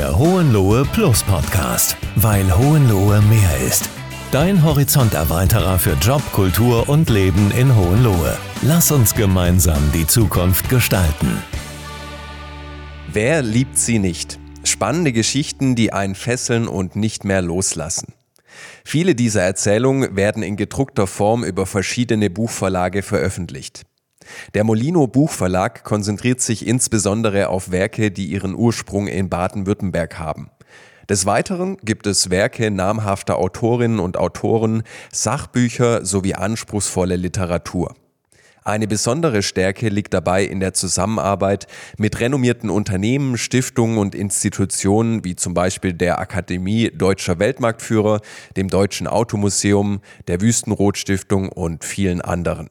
Der Hohenlohe Plus Podcast, weil Hohenlohe mehr ist. Dein Horizonterweiterer für Job, Kultur und Leben in Hohenlohe. Lass uns gemeinsam die Zukunft gestalten. Wer liebt sie nicht? Spannende Geschichten, die einen fesseln und nicht mehr loslassen. Viele dieser Erzählungen werden in gedruckter Form über verschiedene Buchverlage veröffentlicht. Der Molino Buchverlag konzentriert sich insbesondere auf Werke, die ihren Ursprung in Baden-Württemberg haben. Des Weiteren gibt es Werke namhafter Autorinnen und Autoren, Sachbücher sowie anspruchsvolle Literatur. Eine besondere Stärke liegt dabei in der Zusammenarbeit mit renommierten Unternehmen, Stiftungen und Institutionen wie zum Beispiel der Akademie Deutscher Weltmarktführer, dem Deutschen Automuseum, der Wüstenrot Stiftung und vielen anderen.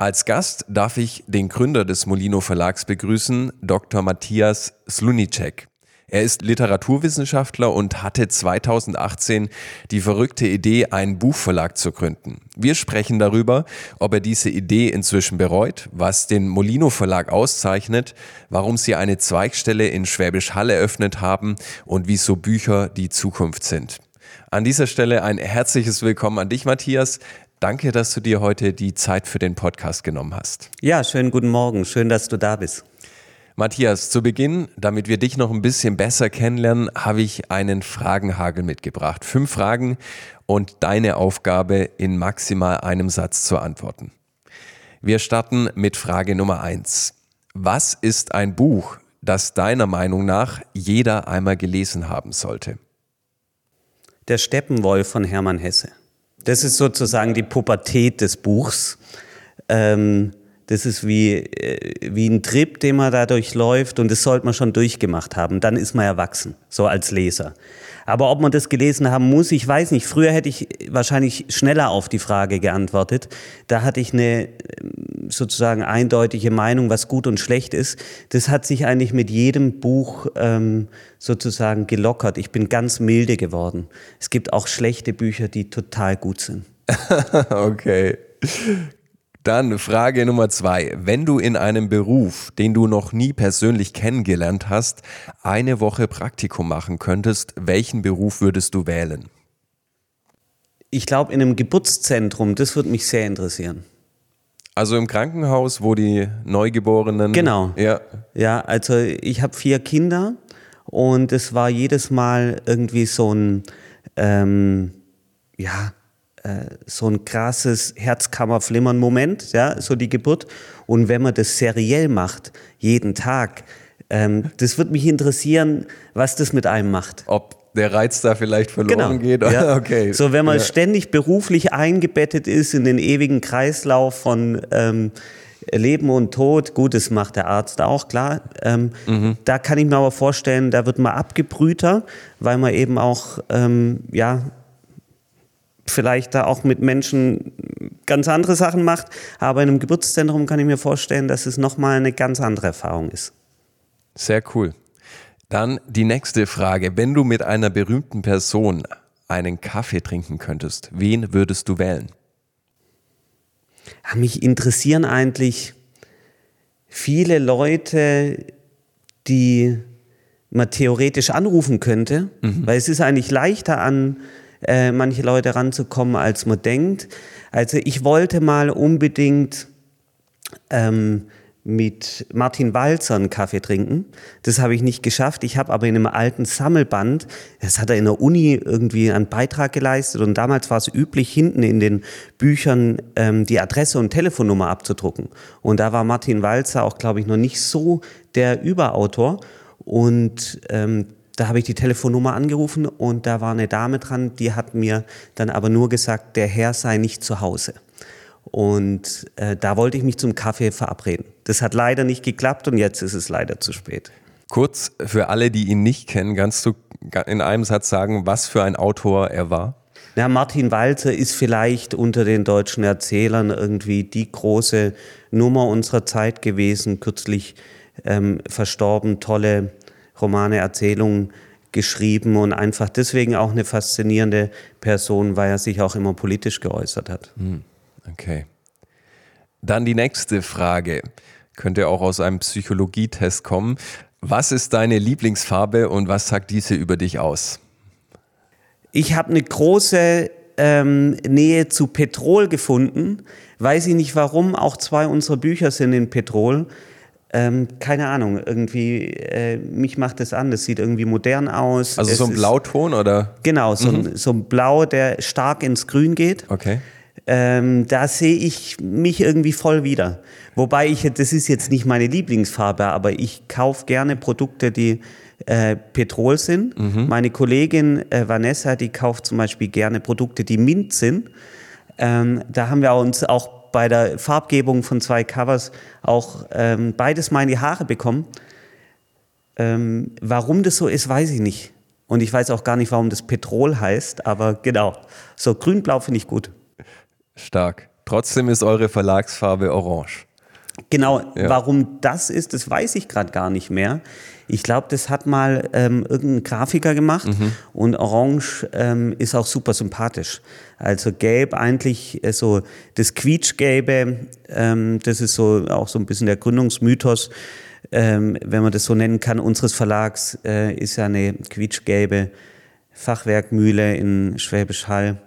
Als Gast darf ich den Gründer des Molino Verlags begrüßen, Dr. Matthias Slunicek. Er ist Literaturwissenschaftler und hatte 2018 die verrückte Idee, einen Buchverlag zu gründen. Wir sprechen darüber, ob er diese Idee inzwischen bereut, was den Molino Verlag auszeichnet, warum sie eine Zweigstelle in Schwäbisch Hall eröffnet haben und wieso Bücher die Zukunft sind. An dieser Stelle ein herzliches Willkommen an dich, Matthias. Danke, dass du dir heute die Zeit für den Podcast genommen hast. Ja, schönen guten Morgen. Schön, dass du da bist. Matthias, zu Beginn, damit wir dich noch ein bisschen besser kennenlernen, habe ich einen Fragenhagel mitgebracht. Fünf Fragen und deine Aufgabe, in maximal einem Satz zu antworten. Wir starten mit Frage Nummer eins. Was ist ein Buch, das deiner Meinung nach jeder einmal gelesen haben sollte? Der Steppenwolf von Hermann Hesse. Das ist sozusagen die Pubertät des Buchs. Ähm, das ist wie, äh, wie ein Trip, den man da durchläuft und das sollte man schon durchgemacht haben. Dann ist man erwachsen, so als Leser. Aber ob man das gelesen haben muss, ich weiß nicht. Früher hätte ich wahrscheinlich schneller auf die Frage geantwortet. Da hatte ich eine sozusagen eindeutige Meinung, was gut und schlecht ist. Das hat sich eigentlich mit jedem Buch ähm, sozusagen gelockert. Ich bin ganz milde geworden. Es gibt auch schlechte Bücher, die total gut sind. okay. Dann Frage Nummer zwei. Wenn du in einem Beruf, den du noch nie persönlich kennengelernt hast, eine Woche Praktikum machen könntest, welchen Beruf würdest du wählen? Ich glaube, in einem Geburtszentrum, das würde mich sehr interessieren. Also im Krankenhaus, wo die Neugeborenen. Genau. Ja, ja also ich habe vier Kinder und es war jedes Mal irgendwie so ein, ähm, ja, äh, so ein krasses Herzkammerflimmern-Moment, ja, so die Geburt. Und wenn man das seriell macht, jeden Tag, ähm, das wird mich interessieren, was das mit einem macht. Ob der Reiz da vielleicht verloren genau, geht. Ja. Okay. So, wenn man ja. ständig beruflich eingebettet ist in den ewigen Kreislauf von ähm, Leben und Tod, gut, das macht der Arzt auch, klar. Ähm, mhm. Da kann ich mir aber vorstellen, da wird man abgebrühter, weil man eben auch ähm, ja, vielleicht da auch mit Menschen ganz andere Sachen macht. Aber in einem Geburtszentrum kann ich mir vorstellen, dass es nochmal eine ganz andere Erfahrung ist. Sehr cool. Dann die nächste Frage. Wenn du mit einer berühmten Person einen Kaffee trinken könntest, wen würdest du wählen? Mich interessieren eigentlich viele Leute, die man theoretisch anrufen könnte, mhm. weil es ist eigentlich leichter an äh, manche Leute ranzukommen, als man denkt. Also ich wollte mal unbedingt ähm, mit Martin Walzer einen Kaffee trinken. Das habe ich nicht geschafft. Ich habe aber in einem alten Sammelband, das hat er in der Uni irgendwie einen Beitrag geleistet und damals war es üblich, hinten in den Büchern ähm, die Adresse und Telefonnummer abzudrucken. Und da war Martin Walzer auch, glaube ich, noch nicht so der Überautor. Und ähm, da habe ich die Telefonnummer angerufen und da war eine Dame dran, die hat mir dann aber nur gesagt, der Herr sei nicht zu Hause. Und äh, da wollte ich mich zum Kaffee verabreden. Das hat leider nicht geklappt und jetzt ist es leider zu spät. Kurz für alle, die ihn nicht kennen, kannst du in einem Satz sagen, was für ein Autor er war? Na, Martin Walzer ist vielleicht unter den deutschen Erzählern irgendwie die große Nummer unserer Zeit gewesen, kürzlich ähm, verstorben, tolle Romane, Erzählungen geschrieben und einfach deswegen auch eine faszinierende Person, weil er sich auch immer politisch geäußert hat. Hm, okay. Dann die nächste Frage. Könnte auch aus einem Psychologietest kommen. Was ist deine Lieblingsfarbe und was sagt diese über dich aus? Ich habe eine große ähm, Nähe zu Petrol gefunden. Weiß ich nicht warum, auch zwei unserer Bücher sind in Petrol. Ähm, keine Ahnung, irgendwie, äh, mich macht das an, das sieht irgendwie modern aus. Also es so ein Blauton oder? Genau, so, mhm. ein, so ein Blau, der stark ins Grün geht. Okay. Ähm, da sehe ich mich irgendwie voll wieder. Wobei ich, das ist jetzt nicht meine Lieblingsfarbe, aber ich kaufe gerne Produkte, die äh, Petrol sind. Mhm. Meine Kollegin äh, Vanessa, die kauft zum Beispiel gerne Produkte, die Mint sind. Ähm, da haben wir uns auch bei der Farbgebung von zwei Covers auch ähm, beides mal in die Haare bekommen. Ähm, warum das so ist, weiß ich nicht. Und ich weiß auch gar nicht, warum das Petrol heißt, aber genau. So grün-blau finde ich gut. Stark. Trotzdem ist eure Verlagsfarbe orange. Genau, ja. warum das ist, das weiß ich gerade gar nicht mehr. Ich glaube, das hat mal ähm, irgendein Grafiker gemacht mhm. und Orange ähm, ist auch super sympathisch. Also Gelb eigentlich äh, so das Quietschgelbe, ähm, das ist so auch so ein bisschen der Gründungsmythos, ähm, wenn man das so nennen kann, unseres Verlags äh, ist ja eine quietschgelbe Fachwerkmühle in Schwäbisch Hall.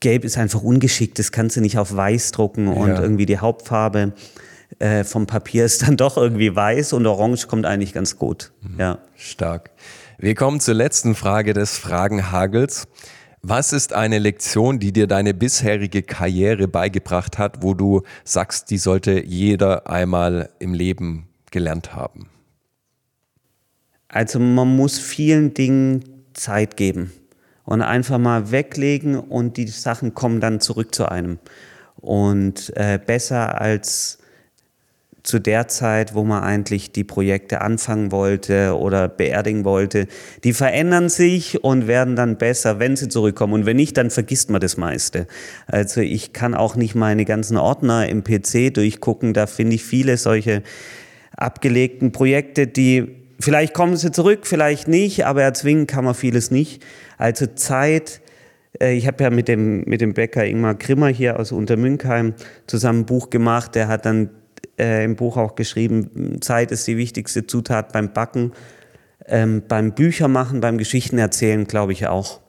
Gelb ist einfach ungeschickt, das kannst du nicht auf weiß drucken und ja. irgendwie die Hauptfarbe äh, vom Papier ist dann doch irgendwie weiß und orange kommt eigentlich ganz gut. Mhm. Ja. Stark. Wir kommen zur letzten Frage des Fragenhagels. Was ist eine Lektion, die dir deine bisherige Karriere beigebracht hat, wo du sagst, die sollte jeder einmal im Leben gelernt haben? Also man muss vielen Dingen Zeit geben und einfach mal weglegen und die Sachen kommen dann zurück zu einem. Und äh, besser als zu der Zeit, wo man eigentlich die Projekte anfangen wollte oder beerdigen wollte, die verändern sich und werden dann besser, wenn sie zurückkommen. Und wenn nicht, dann vergisst man das meiste. Also ich kann auch nicht meine ganzen Ordner im PC durchgucken. Da finde ich viele solche abgelegten Projekte, die vielleicht kommen sie zurück, vielleicht nicht, aber erzwingen kann man vieles nicht. Also Zeit, äh, ich habe ja mit dem, mit dem Bäcker Ingmar Grimmer hier aus Untermünkheim zusammen ein Buch gemacht. Der hat dann äh, im Buch auch geschrieben, Zeit ist die wichtigste Zutat beim Backen, ähm, beim Büchermachen, beim Geschichtenerzählen, glaube ich auch.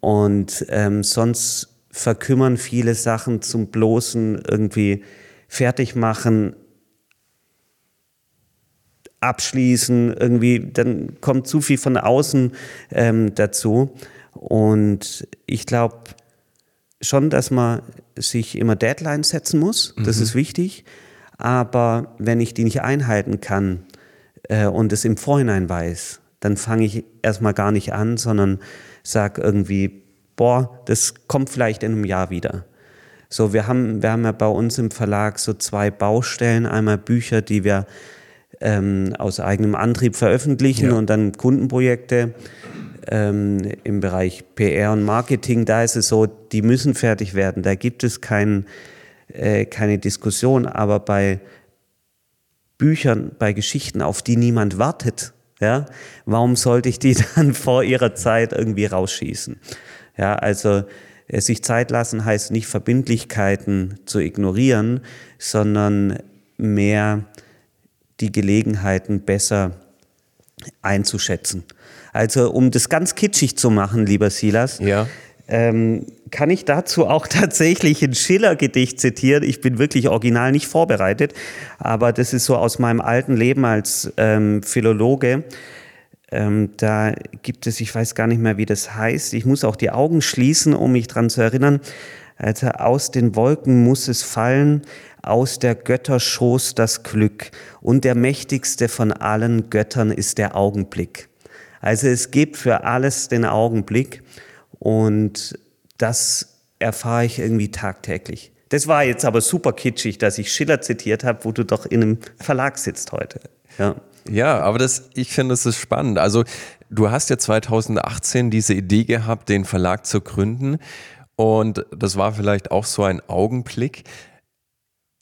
Und ähm, sonst verkümmern viele Sachen zum bloßen irgendwie fertig machen, abschließen, irgendwie, dann kommt zu viel von außen ähm, dazu. Und ich glaube schon, dass man sich immer Deadlines setzen muss. Das mhm. ist wichtig. Aber wenn ich die nicht einhalten kann äh, und es im Vorhinein weiß, dann fange ich erstmal gar nicht an, sondern sage irgendwie, boah, das kommt vielleicht in einem Jahr wieder. So, wir haben, wir haben ja bei uns im Verlag so zwei Baustellen. Einmal Bücher, die wir ähm, aus eigenem Antrieb veröffentlichen ja. und dann Kundenprojekte ähm, im Bereich PR und Marketing. Da ist es so, die müssen fertig werden. Da gibt es keinen äh, keine Diskussion, aber bei Büchern, bei Geschichten, auf die niemand wartet, ja, warum sollte ich die dann vor ihrer Zeit irgendwie rausschießen? Ja, also äh, sich Zeit lassen heißt nicht Verbindlichkeiten zu ignorieren, sondern mehr die Gelegenheiten besser einzuschätzen. Also um das ganz kitschig zu machen, lieber Silas, ja. ähm, kann ich dazu auch tatsächlich ein Schiller-Gedicht zitieren. Ich bin wirklich original nicht vorbereitet, aber das ist so aus meinem alten Leben als ähm, Philologe. Ähm, da gibt es, ich weiß gar nicht mehr, wie das heißt. Ich muss auch die Augen schließen, um mich daran zu erinnern. Also aus den Wolken muss es fallen, aus der Götter Schoß das Glück. Und der mächtigste von allen Göttern ist der Augenblick. Also es gibt für alles den Augenblick. Und das erfahre ich irgendwie tagtäglich. Das war jetzt aber super kitschig, dass ich Schiller zitiert habe, wo du doch in einem Verlag sitzt heute. Ja, ja aber das, ich finde, das ist spannend. Also du hast ja 2018 diese Idee gehabt, den Verlag zu gründen. Und das war vielleicht auch so ein Augenblick.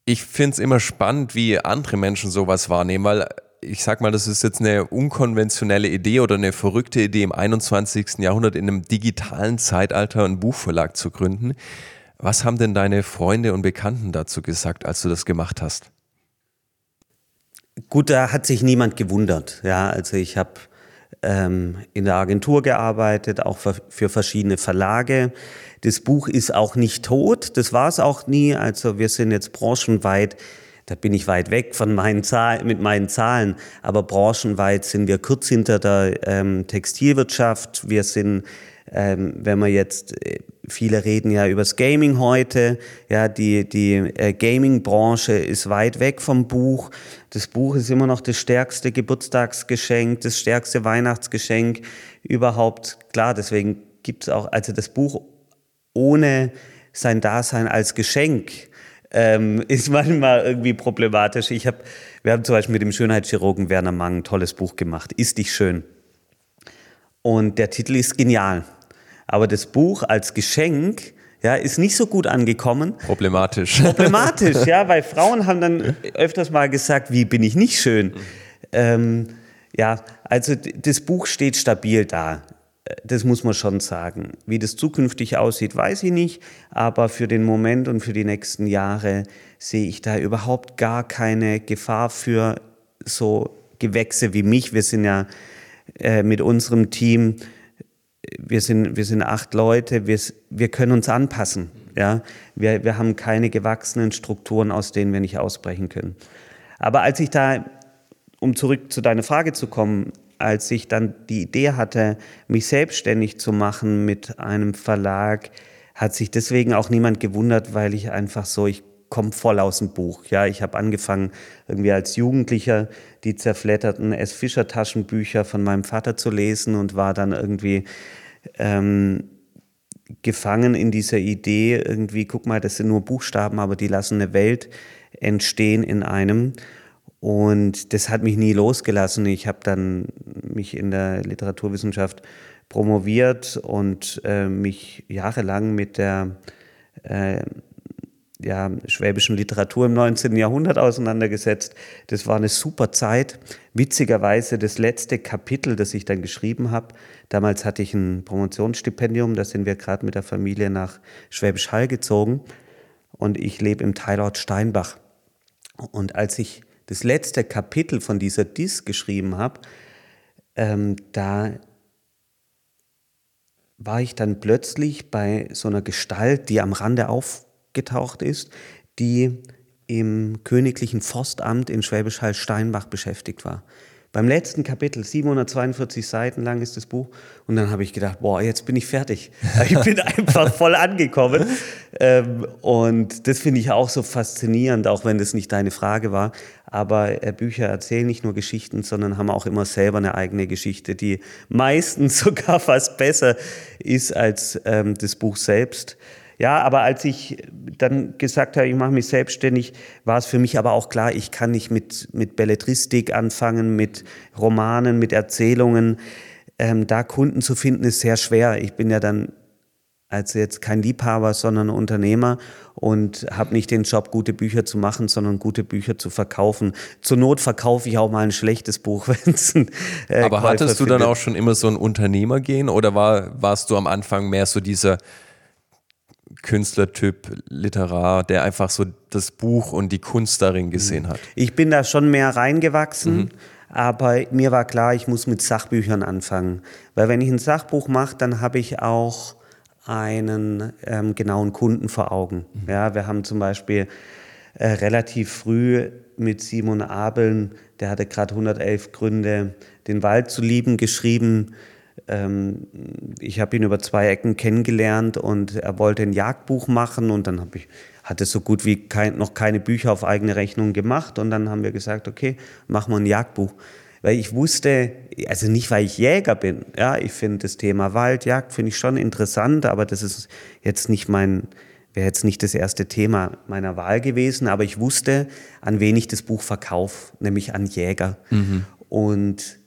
Ich finde es immer spannend, wie andere Menschen sowas wahrnehmen, weil ich sag mal, das ist jetzt eine unkonventionelle Idee oder eine verrückte Idee im 21. Jahrhundert in einem digitalen Zeitalter einen Buchverlag zu gründen. Was haben denn deine Freunde und Bekannten dazu gesagt, als du das gemacht hast? gut, da hat sich niemand gewundert. Ja, also ich habe ähm, in der Agentur gearbeitet, auch für, für verschiedene Verlage. Das Buch ist auch nicht tot, das war es auch nie. Also wir sind jetzt branchenweit, da bin ich weit weg von meinen Zahlen, mit meinen Zahlen, aber branchenweit sind wir kurz hinter der ähm, Textilwirtschaft. Wir sind ähm, wenn man jetzt, äh, viele reden ja übers Gaming heute, ja, die, die äh, Gaming-Branche ist weit weg vom Buch. Das Buch ist immer noch das stärkste Geburtstagsgeschenk, das stärkste Weihnachtsgeschenk überhaupt. Klar, deswegen gibt es auch, also das Buch ohne sein Dasein als Geschenk ähm, ist manchmal irgendwie problematisch. Ich hab, wir haben zum Beispiel mit dem Schönheitschirurgen Werner Mang ein tolles Buch gemacht, Ist dich schön. Und der Titel ist genial. Aber das Buch als Geschenk ja, ist nicht so gut angekommen. Problematisch. Problematisch, ja, weil Frauen haben dann öfters mal gesagt, wie bin ich nicht schön. Ähm, ja, also das Buch steht stabil da. Das muss man schon sagen. Wie das zukünftig aussieht, weiß ich nicht. Aber für den Moment und für die nächsten Jahre sehe ich da überhaupt gar keine Gefahr für so Gewächse wie mich. Wir sind ja äh, mit unserem Team wir sind, wir sind acht Leute, wir, wir können uns anpassen. Ja? Wir, wir haben keine gewachsenen Strukturen, aus denen wir nicht ausbrechen können. Aber als ich da, um zurück zu deiner Frage zu kommen, als ich dann die Idee hatte, mich selbstständig zu machen mit einem Verlag, hat sich deswegen auch niemand gewundert, weil ich einfach so, ich komme voll aus dem Buch. Ja, ich habe angefangen irgendwie als Jugendlicher die zerfledderten S. Fischer Taschenbücher von meinem Vater zu lesen und war dann irgendwie ähm, gefangen in dieser Idee, irgendwie, guck mal, das sind nur Buchstaben, aber die lassen eine Welt entstehen in einem. Und das hat mich nie losgelassen. Ich habe dann mich in der Literaturwissenschaft promoviert und äh, mich jahrelang mit der äh, ja, schwäbischen Literatur im 19. Jahrhundert auseinandergesetzt. Das war eine super Zeit. Witzigerweise das letzte Kapitel, das ich dann geschrieben habe. Damals hatte ich ein Promotionsstipendium, da sind wir gerade mit der Familie nach Schwäbisch Hall gezogen und ich lebe im Teilort Steinbach. Und als ich das letzte Kapitel von dieser Dis geschrieben habe, ähm, da war ich dann plötzlich bei so einer Gestalt, die am Rande auf getaucht ist, die im königlichen Forstamt in Schwäbisch Hall Steinbach beschäftigt war. Beim letzten Kapitel, 742 Seiten lang ist das Buch, und dann habe ich gedacht, boah, jetzt bin ich fertig. Ich bin einfach voll angekommen. Ähm, und das finde ich auch so faszinierend, auch wenn das nicht deine Frage war. Aber äh, Bücher erzählen nicht nur Geschichten, sondern haben auch immer selber eine eigene Geschichte, die meistens sogar fast besser ist als ähm, das Buch selbst. Ja, aber als ich dann gesagt habe, ich mache mich selbstständig, war es für mich aber auch klar, ich kann nicht mit, mit Belletristik anfangen, mit Romanen, mit Erzählungen. Ähm, da Kunden zu finden, ist sehr schwer. Ich bin ja dann also jetzt kein Liebhaber, sondern Unternehmer und habe nicht den Job, gute Bücher zu machen, sondern gute Bücher zu verkaufen. Zur Not verkaufe ich auch mal ein schlechtes Buch, wenn es ein äh, Aber Käufer hattest du dann auch schon immer so ein Unternehmergehen oder war, warst du am Anfang mehr so dieser Künstlertyp, Literar, der einfach so das Buch und die Kunst darin gesehen hat? Ich bin da schon mehr reingewachsen. Mhm. Aber mir war klar, ich muss mit Sachbüchern anfangen. Weil wenn ich ein Sachbuch mache, dann habe ich auch einen ähm, genauen Kunden vor Augen. Mhm. Ja, wir haben zum Beispiel äh, relativ früh mit Simon Abeln, der hatte gerade 111 Gründe, den Wald zu lieben, geschrieben. Ähm, ich habe ihn über zwei Ecken kennengelernt und er wollte ein Jagdbuch machen und dann habe ich hatte so gut wie kein, noch keine Bücher auf eigene Rechnung gemacht und dann haben wir gesagt, okay, machen wir ein Jagdbuch. Weil ich wusste, also nicht, weil ich Jäger bin, ja, ich finde das Thema Waldjagd finde ich schon interessant, aber das ist jetzt nicht mein, wäre jetzt nicht das erste Thema meiner Wahl gewesen, aber ich wusste, an wen ich das Buch verkaufe, nämlich an Jäger. Mhm. Und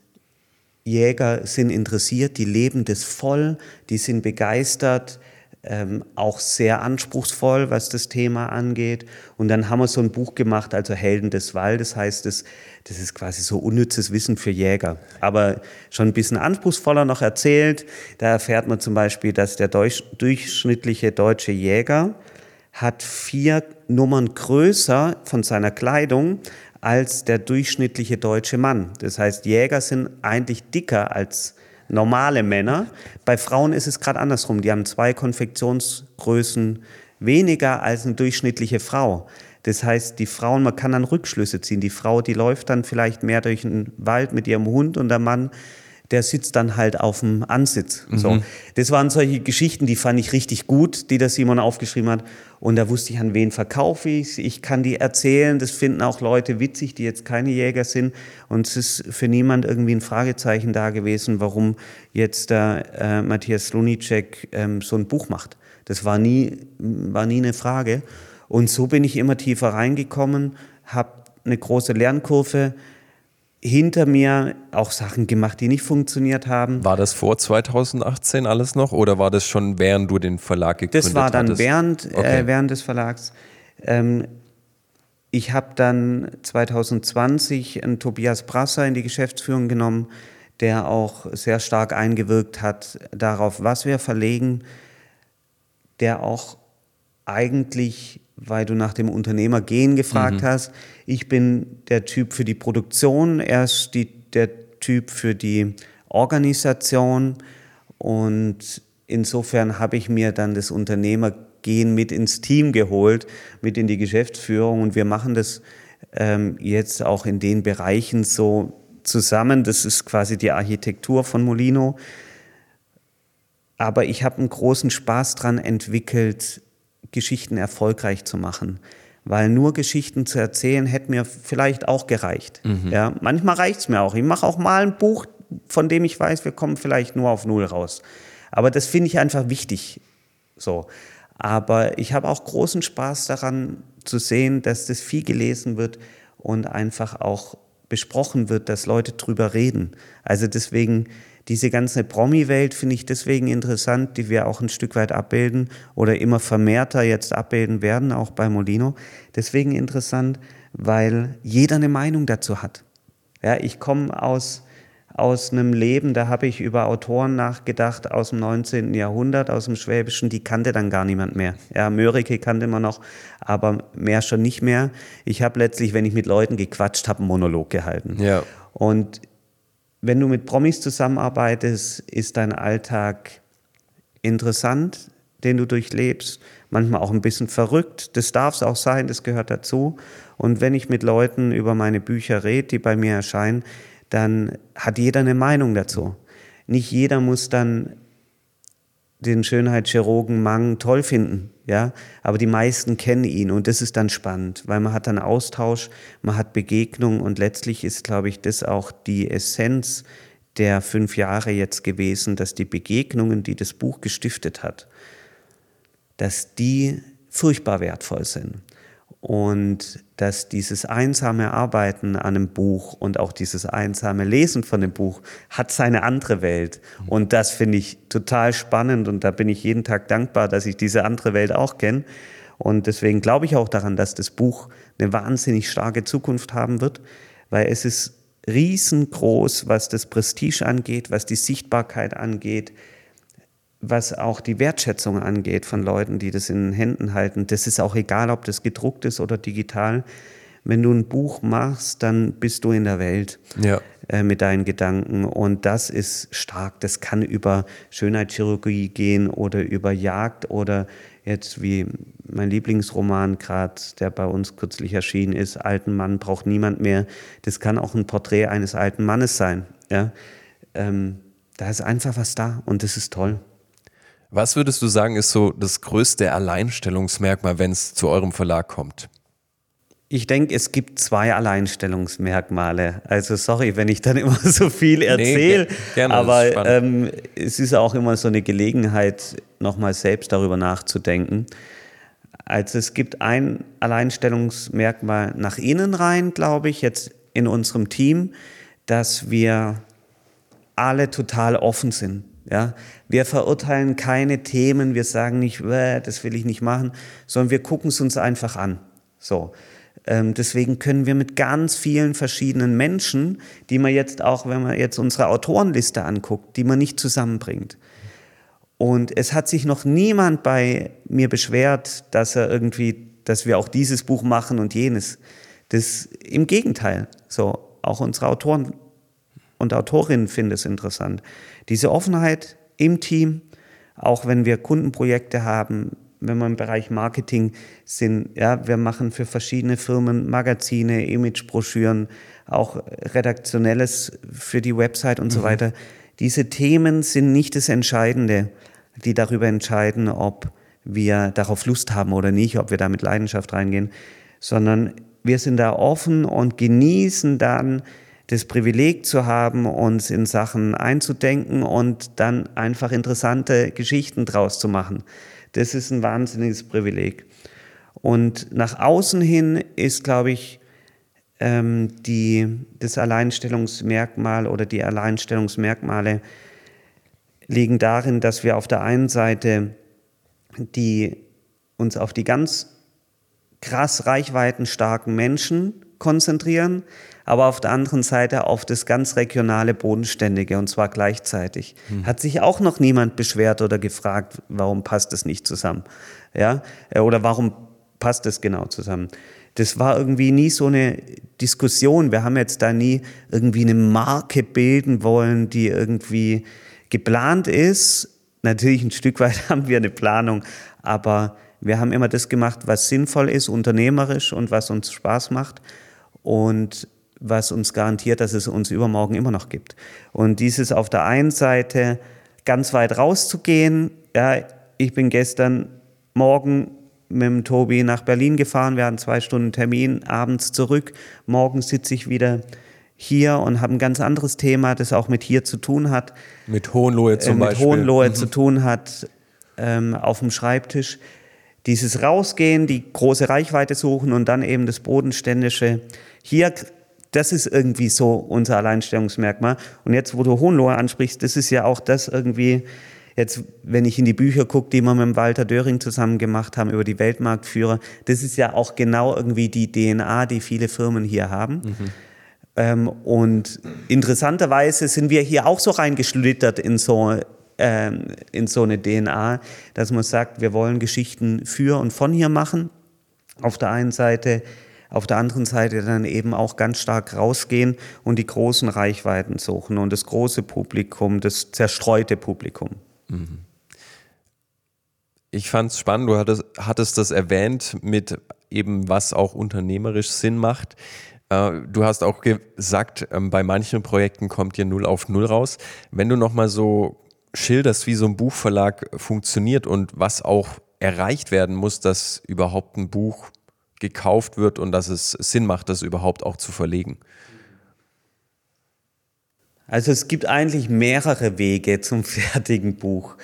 Jäger sind interessiert, die leben das voll, die sind begeistert, ähm, auch sehr anspruchsvoll, was das Thema angeht. Und dann haben wir so ein Buch gemacht, also Helden des Waldes heißt es. Das ist quasi so unnützes Wissen für Jäger, aber schon ein bisschen anspruchsvoller noch erzählt. Da erfährt man zum Beispiel, dass der durchschnittliche deutsche Jäger hat vier Nummern größer von seiner Kleidung als der durchschnittliche deutsche Mann. Das heißt, Jäger sind eigentlich dicker als normale Männer. Bei Frauen ist es gerade andersrum. Die haben zwei Konfektionsgrößen weniger als eine durchschnittliche Frau. Das heißt, die Frauen, man kann dann Rückschlüsse ziehen. Die Frau, die läuft dann vielleicht mehr durch den Wald mit ihrem Hund und der Mann, der sitzt dann halt auf dem Ansitz. Mhm. So. Das waren solche Geschichten, die fand ich richtig gut, die der Simon aufgeschrieben hat. Und da wusste ich, an wen verkaufe ich Ich kann die erzählen. Das finden auch Leute witzig, die jetzt keine Jäger sind. Und es ist für niemand irgendwie ein Fragezeichen da gewesen, warum jetzt der äh, Matthias Lunicek ähm, so ein Buch macht. Das war nie, war nie eine Frage. Und so bin ich immer tiefer reingekommen, habe eine große Lernkurve hinter mir auch Sachen gemacht, die nicht funktioniert haben. War das vor 2018 alles noch oder war das schon während du den Verlag gegründet hast? Das war dann hattest? während, äh, Okay. äh, während des Verlags. Ähm, ich habe dann 2020 einen Tobias Brasser in die Geschäftsführung genommen, der auch sehr stark eingewirkt hat darauf, was wir verlegen, der auch eigentlich, weil du nach dem Unternehmergehen gefragt hast, ich bin der Typ für die Produktion, er ist die, der Typ für die Organisation und insofern habe ich mir dann das Unternehmergehen mit ins Team geholt, mit in die Geschäftsführung und wir machen das ähm, jetzt auch in den Bereichen so zusammen. Das ist quasi die Architektur von Molino. Aber ich habe einen großen Spaß dran entwickelt, Geschichten erfolgreich zu machen. Weil nur Geschichten zu erzählen, hätte mir vielleicht auch gereicht. Ja, manchmal reicht es mir auch. Ich mache auch mal ein Buch, von dem ich weiß, wir kommen vielleicht nur auf Null raus. Aber das finde ich einfach wichtig. So. Aber ich habe auch großen Spaß daran zu sehen, dass das viel gelesen wird und einfach auch besprochen wird, dass Leute drüber reden. Also deswegen, diese ganze Promi-Welt finde ich deswegen interessant, die wir auch ein Stück weit abbilden oder immer vermehrter jetzt abbilden werden, auch bei Molino. Deswegen interessant, weil jeder eine Meinung dazu hat. Ja, ich komme aus, aus einem Leben, da habe ich über Autoren nachgedacht aus dem 19. Jahrhundert, aus dem Schwäbischen, die kannte dann gar niemand mehr. Ja, Mörike kannte man noch, aber mehr schon nicht mehr. Ich habe letztlich, wenn ich mit Leuten gequatscht habe, einen Monolog gehalten. Ja. Und wenn du mit Promis zusammenarbeitest, ist dein Alltag interessant, den du durchlebst, manchmal auch ein bisschen verrückt. Das darf es auch sein, das gehört dazu. Und wenn ich mit Leuten über meine Bücher rede, die bei mir erscheinen, dann hat jeder eine Meinung dazu. Nicht jeder muss dann den Schönheitschirurgen Mang toll finden, ja, aber die meisten kennen ihn und das ist dann spannend, weil man hat dann Austausch, man hat Begegnung und letztlich ist, glaube ich, das auch die Essenz der fünf Jahre jetzt gewesen, dass die Begegnungen, die das Buch gestiftet hat, dass die furchtbar wertvoll sind und dass dieses einsame Arbeiten an einem Buch und auch dieses einsame Lesen von dem Buch hat seine andere Welt. Und das finde ich total spannend und da bin ich jeden Tag dankbar, dass ich diese andere Welt auch kenne. Und deswegen glaube ich auch daran, dass das Buch eine wahnsinnig starke Zukunft haben wird, weil es ist riesengroß, was das Prestige angeht, was die Sichtbarkeit angeht, was auch die Wertschätzung angeht von Leuten, die das in den Händen halten. Das ist auch egal, ob das gedruckt ist oder digital. Wenn du ein Buch machst, dann bist du in der Welt Ja. äh, mit deinen Gedanken. Und das ist stark. Das kann über Schönheitschirurgie gehen oder über Jagd oder jetzt wie mein Lieblingsroman gerade, der bei uns kürzlich erschienen ist, Alten Mann braucht niemand mehr. Das kann auch ein Porträt eines alten Mannes sein. Ja? Ähm, da ist einfach was da und das ist toll. Was würdest du sagen, ist so das größte Alleinstellungsmerkmal, wenn es zu eurem Verlag kommt? Ich denke, es gibt zwei Alleinstellungsmerkmale. Also sorry, wenn ich dann immer so viel erzähle, ist aber ähm, es ist auch immer so eine Gelegenheit, nochmal selbst darüber nachzudenken. Also es gibt ein Alleinstellungsmerkmal nach innen rein, glaube ich, jetzt in unserem Team, dass wir alle total offen sind. Ja, wir verurteilen keine Themen, wir sagen nicht, "Bäh, das will ich nicht machen, sondern wir gucken es uns einfach an. So. Ähm, deswegen können wir mit ganz vielen verschiedenen Menschen, die man jetzt auch, wenn man jetzt unsere Autorenliste anguckt, die man nicht zusammenbringt. Und es hat sich noch niemand bei mir beschwert, dass er irgendwie, dass wir auch dieses Buch machen und jenes. Das im Gegenteil. So, auch unsere Autoren und Autorinnen finden es interessant. Diese Offenheit im Team, auch wenn wir Kundenprojekte haben, wenn wir im Bereich Marketing sind, ja, wir machen für verschiedene Firmen Magazine, Imagebroschüren, auch redaktionelles für die Website und mhm. so weiter. Diese Themen sind nicht das Entscheidende, die darüber entscheiden, ob wir darauf Lust haben oder nicht, ob wir da mit Leidenschaft reingehen, sondern wir sind da offen und genießen dann das Privileg zu haben, uns in Sachen einzudenken und dann einfach interessante Geschichten draus zu machen. Das ist ein wahnsinniges Privileg. Und nach außen hin ist, glaube ich, ähm, die, das Alleinstellungsmerkmal oder die Alleinstellungsmerkmale liegen darin, dass wir auf der einen Seite die, uns auf die ganz krass reichweitenstarken Menschen konzentrieren, aber auf der anderen Seite auf das ganz regionale Bodenständige und zwar gleichzeitig. Hm. Hat sich auch noch niemand beschwert oder gefragt, warum passt das nicht zusammen? Ja? Äh, oder warum passt das genau zusammen? Das war irgendwie nie so eine Diskussion. Wir haben jetzt da nie irgendwie eine Marke bilden wollen, die irgendwie geplant ist. Natürlich ein Stück weit haben wir eine Planung, aber wir haben immer das gemacht, was sinnvoll ist, unternehmerisch und was uns Spaß macht und was uns garantiert, dass es uns übermorgen immer noch gibt. Und dieses auf der einen Seite ganz weit rauszugehen, ja, ich bin gestern Morgen mit dem Tobi nach Berlin gefahren, wir hatten zwei Stunden Termin, abends zurück, morgen sitze ich wieder hier und habe ein ganz anderes Thema, das auch mit hier zu tun hat. Mit Hohenlohe zum äh, mit Beispiel. Mit Hohenlohe mhm. zu tun hat, ähm, auf dem Schreibtisch dieses Rausgehen, die große Reichweite suchen und dann eben das Bodenständische. Hier, das ist irgendwie so unser Alleinstellungsmerkmal. Und jetzt, wo du Hohenlohe ansprichst, das ist ja auch das irgendwie, jetzt, wenn ich in die Bücher gucke, die wir mit Walter Döring zusammen gemacht haben über die Weltmarktführer, das ist ja auch genau irgendwie die DNA, die viele Firmen hier haben. Mhm. Ähm, und interessanterweise sind wir hier auch so reingeschlittert in so ähm, in so eine DNA, dass man sagt, wir wollen Geschichten für und von hier machen. Auf der einen Seite, auf der anderen Seite dann eben auch ganz stark rausgehen und die großen Reichweiten suchen und das große Publikum, das zerstreute Publikum. Mhm. Ich fand es spannend, du hattest, hattest das erwähnt mit eben, was auch unternehmerisch Sinn macht. Äh, du hast auch gesagt, ähm, bei manchen Projekten kommt ihr null auf null raus. Wenn du nochmal so schilderst, wie so ein Buchverlag funktioniert und was auch erreicht werden muss, dass überhaupt ein Buch gekauft wird und dass es Sinn macht, das überhaupt auch zu verlegen. Also es gibt eigentlich mehrere Wege zum fertigen Buch.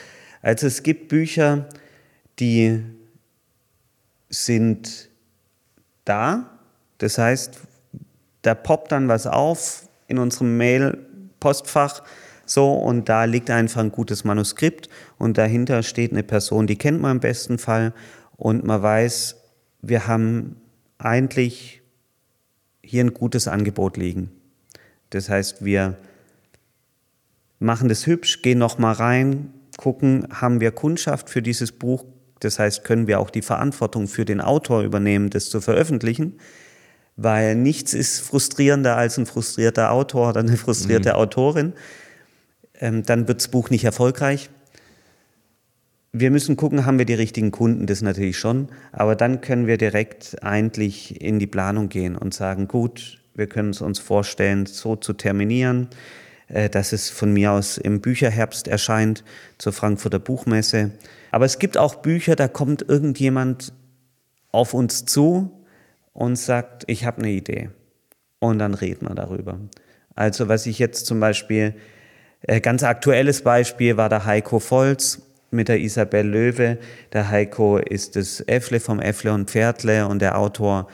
Also es gibt Bücher, die sind da. Das heißt, da poppt dann was auf in unserem Mail-Postfach so, und da liegt einfach ein gutes Manuskript und dahinter steht eine Person, die kennt man im besten Fall und man weiß, wir haben eigentlich hier ein gutes Angebot liegen. Das heißt, wir machen das hübsch, gehen noch mal rein, gucken, haben wir Kundschaft für dieses Buch? Das heißt, können wir auch die Verantwortung für den Autor übernehmen, das zu veröffentlichen? Weil nichts ist frustrierender als ein frustrierter Autor oder eine frustrierte mhm. Autorin ähm, dann wird das Buch nicht erfolgreich. Wir müssen gucken, haben wir die richtigen Kunden, das natürlich schon, aber dann können wir direkt eigentlich in die Planung gehen und sagen, gut, wir können es uns vorstellen, so zu terminieren, äh, dass es von mir aus im Bücherherbst erscheint zur Frankfurter Buchmesse. Aber es gibt auch Bücher, da kommt irgendjemand auf uns zu und sagt, ich habe eine Idee. Und dann reden wir darüber. Also was ich jetzt zum Beispiel äh, ganz aktuelles Beispiel war der Heiko Volz mit der Isabel Löwe. Der Heiko ist das Äffle vom Äffle und Pferdle und der Autor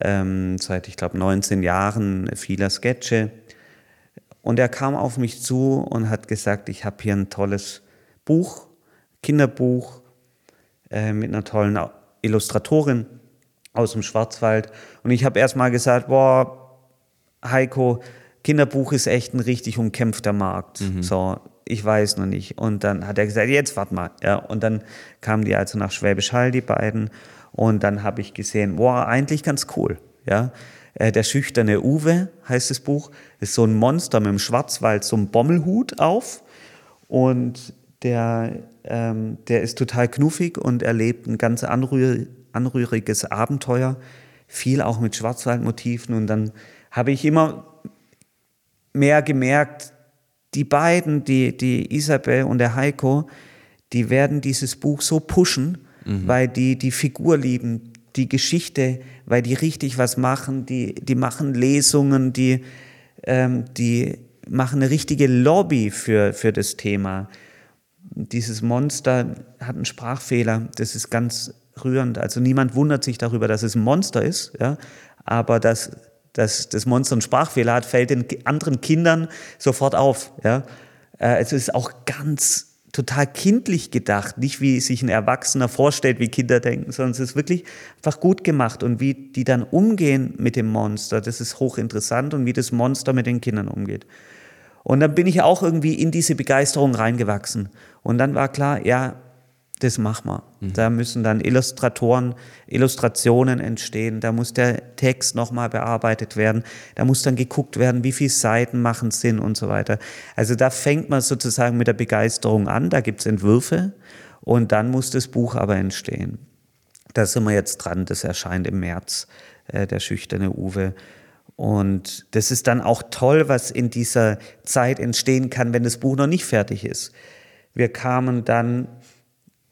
ähm, seit, ich glaube, 19 Jahren vieler Sketche. Und er kam auf mich zu und hat gesagt, ich habe hier ein tolles Buch, Kinderbuch äh, mit einer tollen Illustratorin aus dem Schwarzwald. Und ich habe erst mal gesagt, boah, Heiko, Kinderbuch ist echt ein richtig umkämpfter Markt. Mhm. So, ich weiß noch nicht. Und dann hat er gesagt, jetzt warte mal. Ja, und dann kamen die also nach Schwäbisch Hall, die beiden. Und dann habe ich gesehen, boah, eigentlich ganz cool. Ja, Äh, der schüchterne Uwe heißt das Buch. ist so ein Monster mit dem Schwarzwald, so einem Bommelhut auf. Und der, ähm, der ist total knuffig und erlebt ein ganz anrühr, anrühriges Abenteuer. Viel auch mit Schwarzwaldmotiven. Und dann habe ich immer mehr gemerkt, die beiden, die, die Isabel und der Heiko, die werden dieses Buch so pushen, mhm. weil die die Figur lieben, die Geschichte, weil die richtig was machen, die, die machen Lesungen, die, ähm, die machen eine richtige Lobby für, für das Thema. Dieses Monster hat einen Sprachfehler, das ist ganz rührend. Also niemand wundert sich darüber, dass es ein Monster ist, ja? aber dass, dass das Monster einen Sprachfehler hat, fällt den anderen Kindern sofort auf. Ja? Äh, es ist auch ganz total kindlich gedacht, nicht wie sich ein Erwachsener vorstellt, wie Kinder denken, sondern es ist wirklich einfach gut gemacht und wie die dann umgehen mit dem Monster, das ist hochinteressant und wie das Monster mit den Kindern umgeht. Und dann bin ich auch irgendwie in diese Begeisterung reingewachsen und dann war klar, ja, das machen wir. Mhm. Da müssen dann Illustratoren, Illustrationen entstehen, da muss der Text nochmal bearbeitet werden, da muss dann geguckt werden, wie viele Seiten machen Sinn und so weiter. Also da fängt man sozusagen mit der Begeisterung an, da gibt es Entwürfe und dann muss das Buch aber entstehen. Da sind wir jetzt dran, das erscheint im März, äh, der schüchterne Uwe. Und das ist dann auch toll, was in dieser Zeit entstehen kann, wenn das Buch noch nicht fertig ist. Wir kamen dann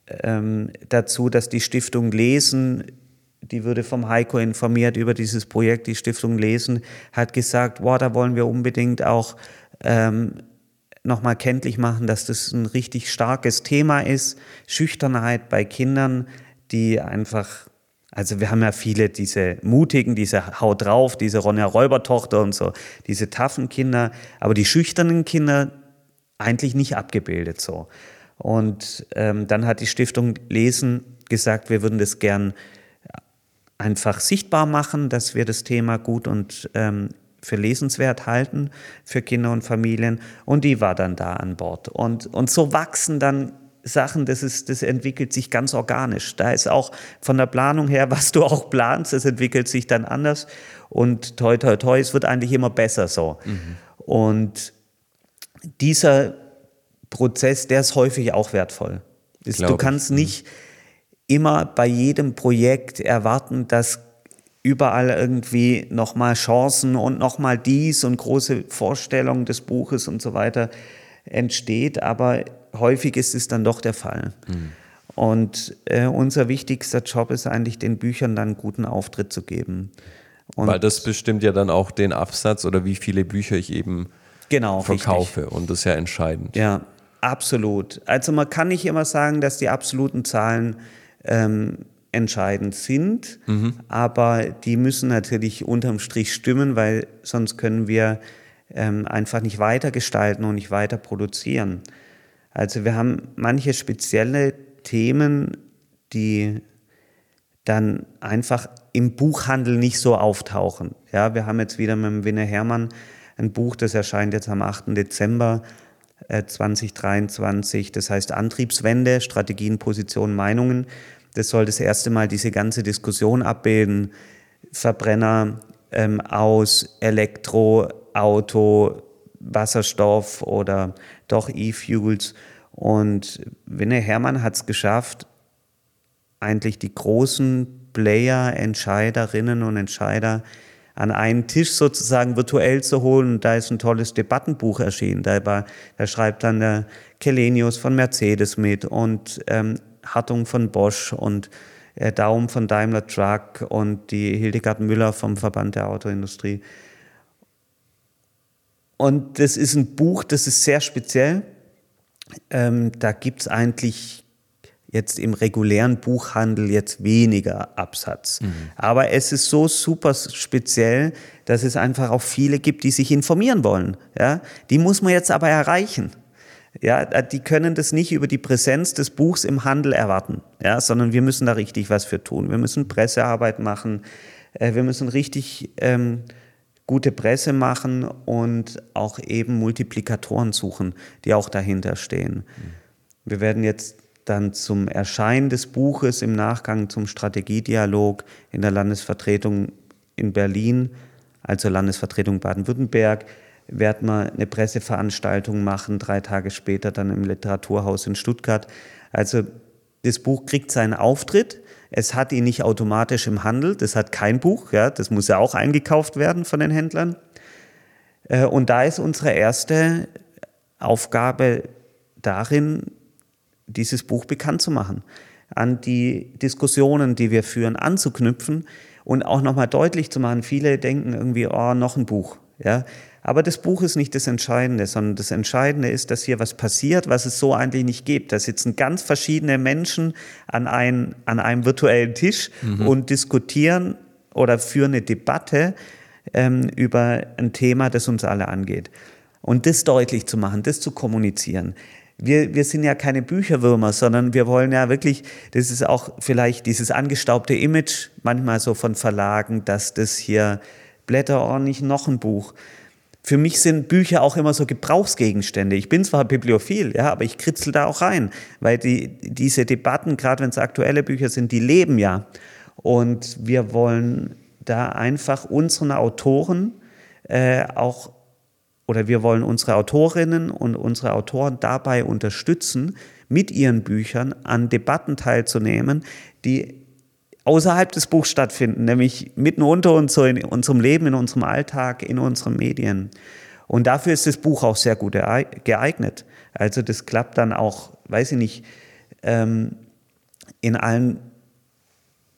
ähm, dazu, dass die Stiftung Lesen, die würde vom Heiko informiert über dieses Projekt, die Stiftung Lesen hat gesagt, wow, da wollen wir unbedingt auch ähm, nochmal kenntlich machen, dass das ein richtig starkes Thema ist. Schüchternheit bei Kindern, die einfach, also wir haben ja viele diese mutigen, diese Haut drauf, diese Ronja Räubertochter und so, diese taffen Kinder, aber die schüchternen Kinder eigentlich nicht abgebildet so. Und ähm, dann hat die Stiftung Lesen gesagt, wir würden das gern einfach sichtbar machen, dass wir das Thema gut und ähm, für lesenswert halten für Kinder und Familien. Und die war dann da an Bord. Und, und so wachsen dann Sachen, das, ist, das entwickelt sich ganz organisch. Da ist auch von der Planung her, was du auch planst, das entwickelt sich dann anders. Und toi, toi, toi, es wird eigentlich immer besser so. Mhm. Und dieser Prozess, der ist häufig auch wertvoll. Ist, du kannst ich. Mhm. nicht immer bei jedem Projekt erwarten, dass überall irgendwie nochmal Chancen und nochmal dies und große Vorstellungen des Buches und so weiter entsteht, aber häufig ist es dann doch der Fall. Mhm. Und äh, unser wichtigster Job ist eigentlich, den Büchern dann einen guten Auftritt zu geben. Und Weil das bestimmt ja dann auch den Absatz oder wie viele Bücher ich eben genau, verkaufe. Richtig. Und das ist ja entscheidend. Ja, Absolut. Also man kann nicht immer sagen, dass die absoluten Zahlen ähm, entscheidend sind, mhm. aber die müssen natürlich unterm Strich stimmen, weil sonst können wir ähm, einfach nicht weiter gestalten und nicht weiter produzieren. Also wir haben manche spezielle Themen, die dann einfach im Buchhandel nicht so auftauchen. Ja, wir haben jetzt wieder mit dem Winne Hermann ein Buch, das erscheint jetzt am 8. Dezember 2023. Äh, das heißt Antriebswende, Strategien, Positionen, Meinungen. Das soll das erste Mal diese ganze Diskussion abbilden. Verbrenner ähm, aus Elektro, Auto, Wasserstoff oder doch E-Fuels. Und Winne Hermann hat es geschafft, eigentlich die großen Player, Entscheiderinnen und Entscheider an einen Tisch sozusagen virtuell zu holen. Und da ist ein tolles Debattenbuch erschienen. Da, war, da schreibt dann der Kelenius von Mercedes mit und ähm, Hartung von Bosch und äh, Daum von Daimler Truck und die Hildegard Müller vom Verband der Autoindustrie. Und das ist ein Buch, das ist sehr speziell. Ähm, da gibt es eigentlich jetzt im regulären Buchhandel jetzt weniger Absatz. Mhm. Aber es ist so super speziell, dass es einfach auch viele gibt, die sich informieren wollen. Ja? Die muss man jetzt aber erreichen. Ja, die können das nicht über die Präsenz des Buchs im Handel erwarten, ja, sondern wir müssen da richtig was für tun. Wir müssen Pressearbeit machen, äh, wir müssen richtig ähm, gute Presse machen und auch eben Multiplikatoren suchen, die auch dahinter stehen. Mhm. Wir werden jetzt dann zum Erscheinen des Buches im Nachgang zum Strategiedialog in der Landesvertretung in Berlin also Landesvertretung Baden-Württemberg, werden wir eine Presseveranstaltung machen, drei Tage später dann im Literaturhaus in Stuttgart. Also das Buch kriegt seinen Auftritt. Es hat ihn nicht automatisch im Handel. Das hat kein Buch. Ja, das muss ja auch eingekauft werden von den Händlern. Äh, und da ist unsere erste Aufgabe darin, dieses Buch bekannt zu machen, an die Diskussionen, die wir führen, anzuknüpfen und auch nochmal deutlich zu machen. Viele denken irgendwie, oh, noch ein Buch. Ja, aber das Buch ist nicht das Entscheidende, sondern das Entscheidende ist, dass hier was passiert, was es so eigentlich nicht gibt. Da sitzen ganz verschiedene Menschen an, ein, an einem virtuellen Tisch mhm. und diskutieren oder führen eine Debatte ähm, über ein Thema, das uns alle angeht. Und das deutlich zu machen, das zu kommunizieren. Wir, wir sind ja keine Bücherwürmer, sondern wir wollen ja wirklich, das ist auch vielleicht dieses angestaubte Image manchmal so von Verlagen, dass das hier Blätter, nicht noch ein Buch. Für mich sind Bücher auch immer so Gebrauchsgegenstände. Ich bin zwar Bibliophil, ja, aber ich kritzel da auch rein, weil die, diese Debatten, gerade wenn es aktuelle Bücher sind, die leben ja. Und wir wollen da einfach unseren Autoren äh, auch, oder wir wollen unsere Autorinnen und unsere Autoren dabei unterstützen, mit ihren Büchern an Debatten teilzunehmen, die außerhalb des Buchs stattfinden, nämlich mitten unter uns, so in unserem Leben, in unserem Alltag, in unseren Medien. Und dafür ist das Buch auch sehr gut geeignet. Also das klappt dann auch, weiß ich nicht, ähm, in allen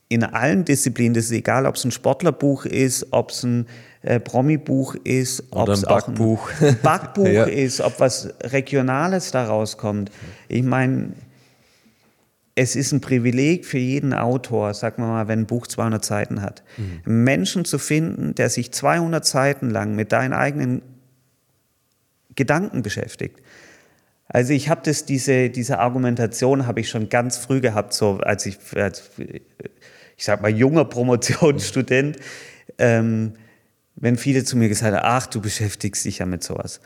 in allen Disziplinen, das ist egal, ob es ein Sportlerbuch ist, ob es ein äh, Promi-Buch ist, ob es auch ein Backbuch ja. ist, ob was Regionales daraus kommt. Ich meine, es ist ein Privileg für jeden Autor, sagen wir mal, wenn ein Buch 200 Seiten hat, mhm. Menschen zu finden, der sich 200 Seiten lang mit deinen eigenen Gedanken beschäftigt. Also ich habe das, diese, diese Argumentation habe ich schon ganz früh gehabt, so als ich, als, ich sag mal, junger Promotionsstudent, ähm, wenn viele zu mir gesagt haben, ach, du beschäftigst dich ja mit sowas.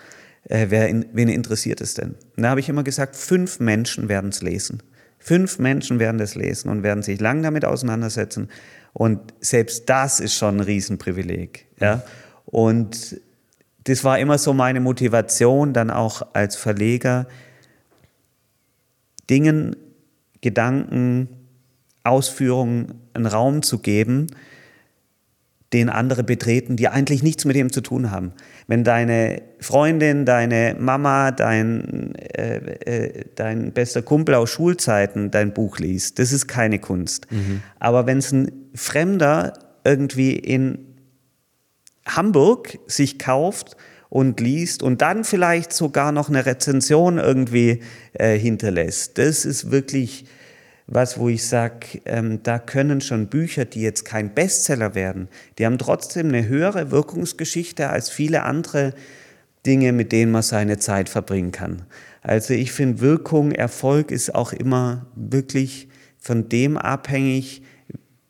Äh, wer in, wen interessiert es denn? Da habe ich immer gesagt, fünf Menschen werden es lesen. Fünf Menschen werden das lesen und werden sich lang damit auseinandersetzen. Und selbst das ist schon ein Riesenprivileg. Ja? Und das war immer so meine Motivation, dann auch als Verleger, Dingen, Gedanken, Ausführungen einen Raum zu geben, den andere betreten, die eigentlich nichts mit dem zu tun haben. Wenn deine Freundin, deine Mama, dein, äh, äh, dein bester Kumpel aus Schulzeiten dein Buch liest, das ist keine Kunst. Mhm. Aber wenn es ein Fremder irgendwie in Hamburg sich kauft und liest und dann vielleicht sogar noch eine Rezension irgendwie äh, hinterlässt, das ist wirklich was, wo ich sage, ähm, da können schon Bücher, die jetzt kein Bestseller werden, die haben trotzdem eine höhere Wirkungsgeschichte als viele andere Dinge, mit denen man seine Zeit verbringen kann. Also ich finde, Wirkung, Erfolg ist auch immer wirklich von dem abhängig,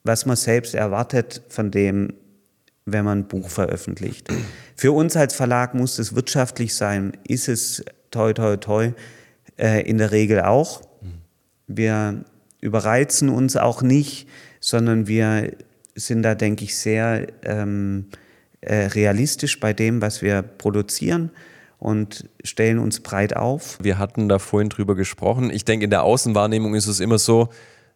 was man selbst erwartet, von dem, wenn man ein Buch veröffentlicht. Für uns als Verlag muss es wirtschaftlich sein, ist es toi toi toi äh, in der Regel auch. Wir überreizen uns auch nicht, sondern wir sind da, denke ich, sehr ähm, äh, realistisch bei dem, was wir produzieren und stellen uns breit auf. Wir hatten da vorhin drüber gesprochen. Ich denke, in der Außenwahrnehmung ist es immer so,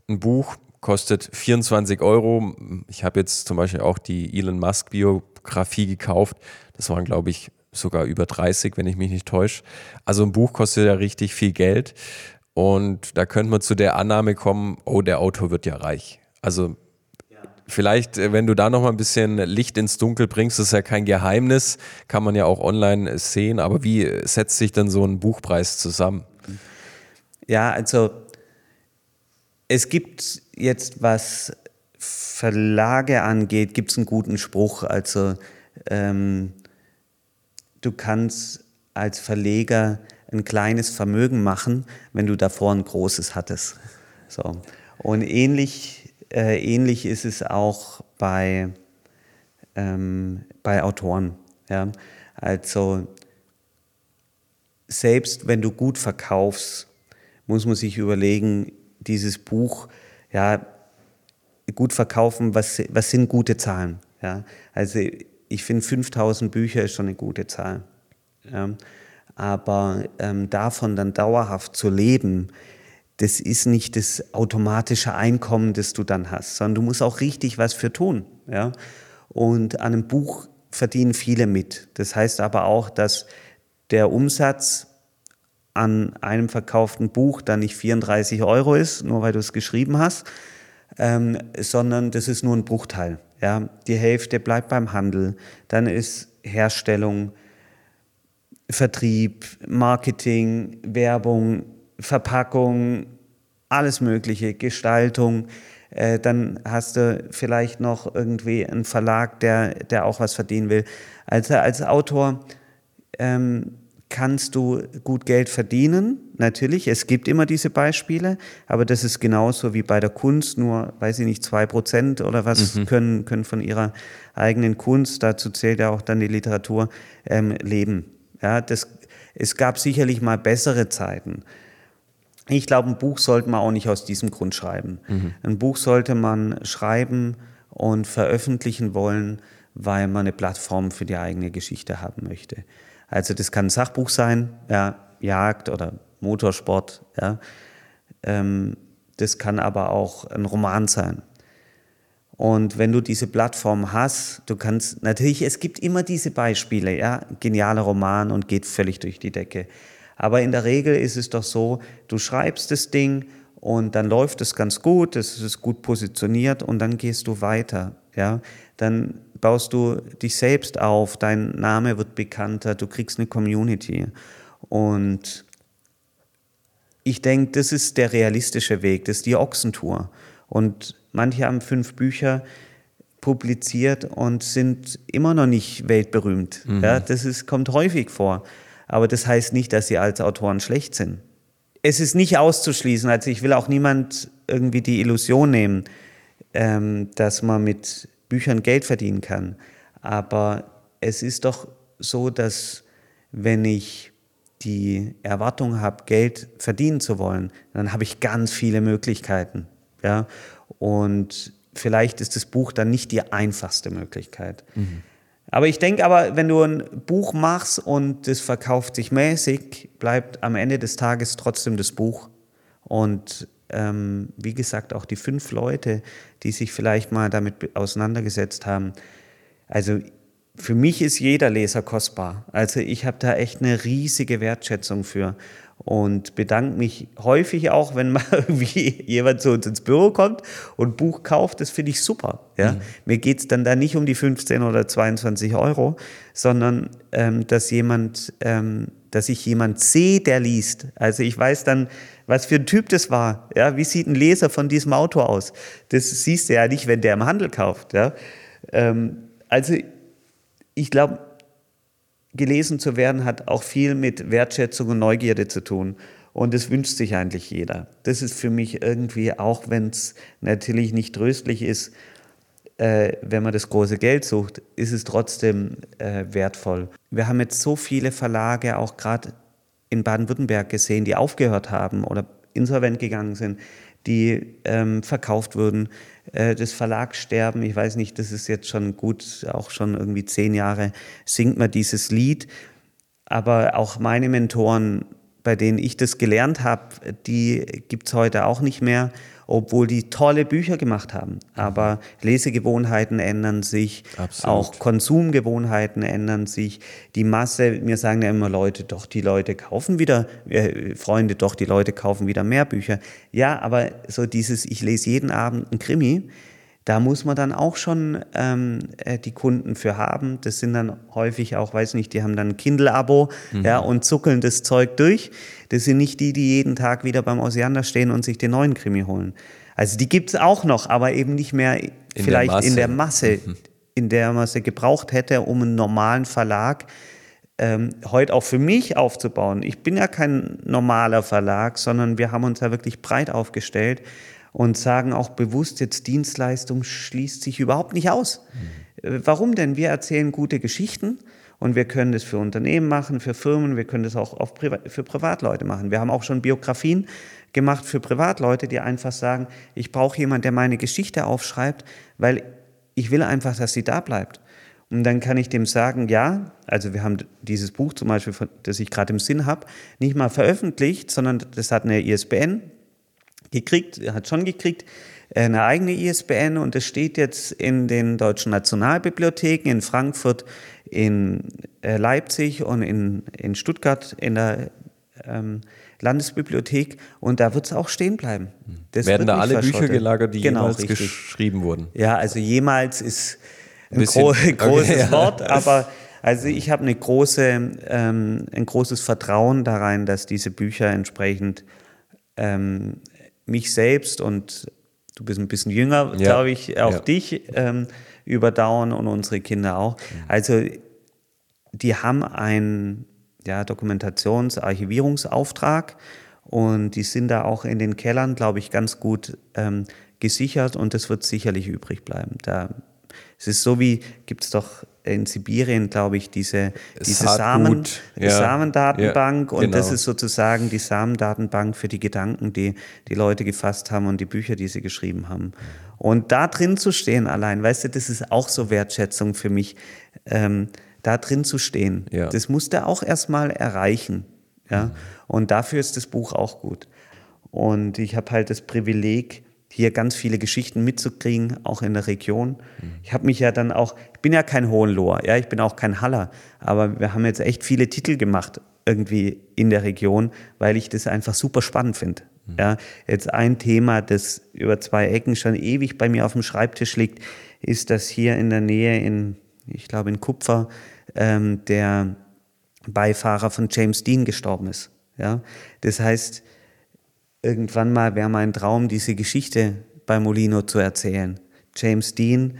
ein Buch kostet 24 Euro. Ich habe jetzt zum Beispiel auch die Elon Musk Biografie gekauft. Das waren, glaube ich, sogar über 30, wenn ich mich nicht täusche. Also ein Buch kostet ja richtig viel Geld. Und da könnte man zu der Annahme kommen, oh, der Autor wird ja reich. Also vielleicht, äh, wenn du da noch mal ein bisschen Licht ins Dunkel bringst, ist ja kein Geheimnis, kann man ja auch online sehen, aber wie setzt sich denn so ein Buchpreis zusammen? Ja, also es gibt jetzt, was Verlage angeht, gibt es einen guten Spruch. Also ähm, du kannst als Verleger ein kleines Vermögen machen, wenn du davor ein großes hattest. So. Und ähnlich, äh, ähnlich ist es auch bei, ähm, bei Autoren. Ja? Also selbst wenn du gut verkaufst, muss man sich überlegen, dieses Buch, ja, gut verkaufen, was, was sind gute Zahlen? Ja? Also ich finde 5000 Bücher ist schon eine gute Zahl. Ja. Aber ähm, davon dann dauerhaft zu leben, das ist nicht das automatische Einkommen, das du dann hast, sondern du musst auch richtig was für tun. Ja? Und an einem Buch verdienen viele mit. Das heißt aber auch, dass der Umsatz an einem verkauften Buch dann nicht 34 Euro ist, nur weil du es geschrieben hast, ähm, sondern das ist nur ein Bruchteil. Ja? Die Hälfte bleibt beim Handel, dann ist Herstellung, Vertrieb, Marketing, Werbung, Verpackung, alles Mögliche, Gestaltung. Äh, dann hast du vielleicht noch irgendwie einen Verlag, der, der auch was verdienen will. Also als Autor ähm, kannst du gut Geld verdienen, natürlich. Es gibt immer diese Beispiele, aber das ist genauso wie bei der Kunst, nur, weiß ich nicht, zwei Prozent oder was mhm. können, können von ihrer eigenen Kunst, dazu zählt ja auch dann die Literatur, ähm, leben. Ja, das, es gab sicherlich mal bessere Zeiten. Ich glaube, ein Buch sollte man auch nicht aus diesem Grund schreiben. Mhm. Ein Buch sollte man schreiben und veröffentlichen wollen, weil man eine Plattform für die eigene Geschichte haben möchte. Also das kann ein Sachbuch sein, ja, Jagd oder Motorsport, ja. Ähm, das kann aber auch ein Roman sein. Und wenn du diese Plattform hast, du kannst natürlich, es gibt immer diese Beispiele, ja, genialer Roman und geht völlig durch die Decke. Aber in der Regel ist es doch so, du schreibst das Ding und dann läuft es ganz gut, es ist gut positioniert und dann gehst du weiter. Ja? Dann baust du dich selbst auf, dein Name wird bekannter, du kriegst eine Community. Und ich denke, das ist der realistische Weg, das ist die Ochsentour. Und manche haben fünf Bücher publiziert und sind immer noch nicht weltberühmt. Mhm. Ja, das ist, kommt häufig vor. Aber das heißt nicht, dass sie als Autoren schlecht sind. Es ist nicht auszuschließen, also ich will auch niemand irgendwie die Illusion nehmen, ähm, dass man mit Büchern Geld verdienen kann. Aber es ist doch so, dass wenn ich die Erwartung habe, Geld verdienen zu wollen, dann habe ich ganz viele Möglichkeiten. Ja? Und vielleicht ist das Buch dann nicht die einfachste Möglichkeit. Mhm. Aber ich denke aber, wenn du ein Buch machst und das verkauft sich mäßig, bleibt am Ende des Tages trotzdem das Buch. Und ähm, wie gesagt, auch die fünf Leute, die sich vielleicht mal damit auseinandergesetzt haben. Also für mich ist jeder Leser kostbar. Also ich habe da echt eine riesige Wertschätzung für und bedanke mich häufig auch, wenn mal irgendwie jemand zu uns ins Büro kommt und ein Buch kauft. Das finde ich super. Ja? Mhm. Mir geht es dann da nicht um die 15 oder 22 Euro, sondern ähm, dass jemand, ähm, dass ich jemand sehe, der liest. Also ich weiß dann, was für ein Typ das war. Ja? Wie sieht ein Leser von diesem Auto aus? Das siehst du ja nicht, wenn der im Handel kauft. Ja? Ähm, also ich glaube, gelesen zu werden hat auch viel mit Wertschätzung und Neugierde zu tun. Und das wünscht sich eigentlich jeder. Das ist für mich irgendwie, auch wenn es natürlich nicht tröstlich ist, äh, wenn man das große Geld sucht, ist es trotzdem äh, wertvoll. Wir haben jetzt so viele Verlage, auch gerade in Baden-Württemberg gesehen, die aufgehört haben oder insolvent gegangen sind, die ähm, verkauft wurden äh, das Verlagssterben, ich weiß nicht, das ist jetzt schon gut, auch schon irgendwie zehn Jahre singt man dieses Lied. Aber auch meine Mentoren, bei denen ich das gelernt habe, die gibt es heute auch nicht mehr obwohl die tolle Bücher gemacht haben. Aber Lesegewohnheiten ändern sich, Absolut. auch Konsumgewohnheiten ändern sich. Die Masse, mir sagen ja immer Leute, doch, die Leute kaufen wieder, äh, Freunde, doch, die Leute kaufen wieder mehr Bücher. Ja, aber so dieses, ich lese jeden Abend ein Krimi, da muss man dann auch schon ähm, äh, die Kunden für haben. Das sind dann häufig auch, weiß nicht, die haben dann ein Kindle-Abo mhm. ja, und zuckeln das Zeug durch. Das sind nicht die, die jeden Tag wieder beim Osiander stehen und sich den neuen Krimi holen. Also die gibt es auch noch, aber eben nicht mehr in vielleicht der in der Masse, mhm. in der man sie gebraucht hätte, um einen normalen Verlag ähm, heute auch für mich aufzubauen. Ich bin ja kein normaler Verlag, sondern wir haben uns ja wirklich breit aufgestellt und sagen auch bewusst, jetzt Dienstleistung schließt sich überhaupt nicht aus. Mhm. Warum denn? Wir erzählen gute Geschichten und wir können das für Unternehmen machen, für Firmen, wir können das auch Priva für Privatleute machen. Wir haben auch schon Biografien gemacht für Privatleute, die einfach sagen, ich brauche jemanden, der meine Geschichte aufschreibt, weil ich will einfach, dass sie da bleibt. Und dann kann ich dem sagen, ja, also wir haben dieses Buch zum Beispiel, das ich gerade im Sinn habe, nicht mal veröffentlicht, sondern das hat eine ISBN gekriegt, hat schon gekriegt, eine eigene ISBN und es steht jetzt in den deutschen Nationalbibliotheken in Frankfurt, in äh, Leipzig und in, in Stuttgart in der ähm, Landesbibliothek und da wird es auch stehen bleiben. Das Werden da alle Bücher gelagert, die genau, jemals richtig. geschrieben wurden? Ja, also jemals ist ein, gro großes okay, Wort, aber also ich habe eine große, ähm, ein großes Vertrauen da rein, dass diese Bücher entsprechend ähm, mich selbst und du bist ein bisschen jünger, ja. glaube ich, auch ja. dich ähm, überdauern und unsere Kinder auch. Mhm. Also die haben einen ja, Dokumentations-, Archivierungsauftrag und die sind da auch in den Kellern, glaube ich, ganz gut ähm, gesichert und das wird sicherlich übrig bleiben. Da, es ist so wie, gibt es doch in Sibirien, glaube ich, diese, diese Samen, ja. Samendatenbank ja, genau. und das genau. ist sozusagen die Samendatenbank für die Gedanken, die die Leute gefasst haben und die Bücher, die sie geschrieben haben. Und da drin zu stehen allein, weißt du, das ist auch so Wertschätzung für mich, ähm, da drin zu stehen. Ja. Das musste auch erstmal erreichen. Ja? Mhm. Und dafür ist das Buch auch gut. Und ich habe halt das Privileg, hier ganz viele Geschichten mitzukriegen, auch in der Region. Ich habe mich ja dann auch, ich bin ja kein Hohenloher, ja, ich bin auch kein Haller, aber wir haben jetzt echt viele Titel gemacht irgendwie in der Region, weil ich das einfach super spannend finde. Mhm. Ja, jetzt ein Thema, das über zwei Ecken schon ewig bei mir auf dem Schreibtisch liegt, ist, dass hier in der Nähe in, ich glaube in Kupfer, ähm, der Beifahrer von James Dean gestorben ist. Ja, das heißt, irgendwann mal wäre mein Traum, diese Geschichte bei Molino zu erzählen. James Dean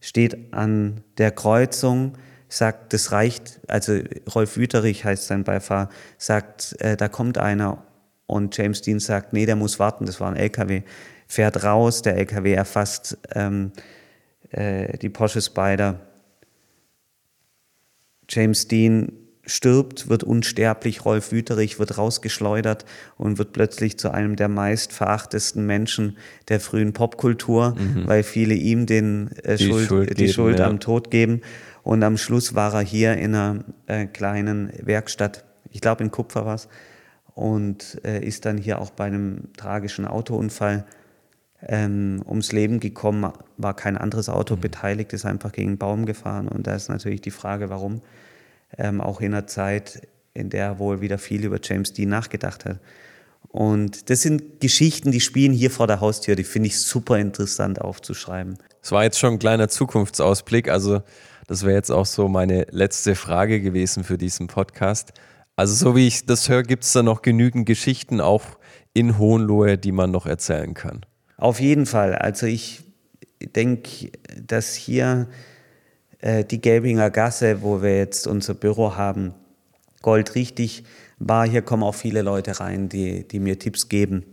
steht an der Kreuzung, sagt, das reicht, also Rolf Wüterich heißt sein Beifahrer, sagt, äh, da kommt einer und James Dean sagt, nee, der muss warten, das war ein LKW, fährt raus, der LKW erfasst ähm, äh, die Porsche Spider. James Dean stirbt, wird unsterblich, Rolf Wüterich wird rausgeschleudert und wird plötzlich zu einem der meistverachtesten Menschen der frühen Popkultur, mhm. weil viele ihm den, äh, die Schuld, Schuld, die geben, Schuld ja. am Tod geben. Und am Schluss war er hier in einer äh, kleinen Werkstatt, ich glaube in Kupfer war es, und äh, ist dann hier auch bei einem tragischen Autounfall ähm, ums Leben gekommen, war kein anderes Auto mhm. beteiligt, ist einfach gegen einen Baum gefahren. Und da ist natürlich die Frage, warum ähm, auch in einer Zeit, in der er wohl wieder viel über James Dean nachgedacht hat. Und das sind Geschichten, die spielen hier vor der Haustür, die finde ich super interessant aufzuschreiben. Es war jetzt schon ein kleiner Zukunftsausblick, also das wäre jetzt auch so meine letzte Frage gewesen für diesen Podcast. Also so wie ich das höre, gibt es da noch genügend Geschichten auch in Hohenlohe, die man noch erzählen kann. Auf jeden Fall. Also ich denke, dass hier äh, die Gelbinger Gasse, wo wir jetzt unser Büro haben, goldrichtig war. Hier kommen auch viele Leute rein, die, die mir Tipps geben,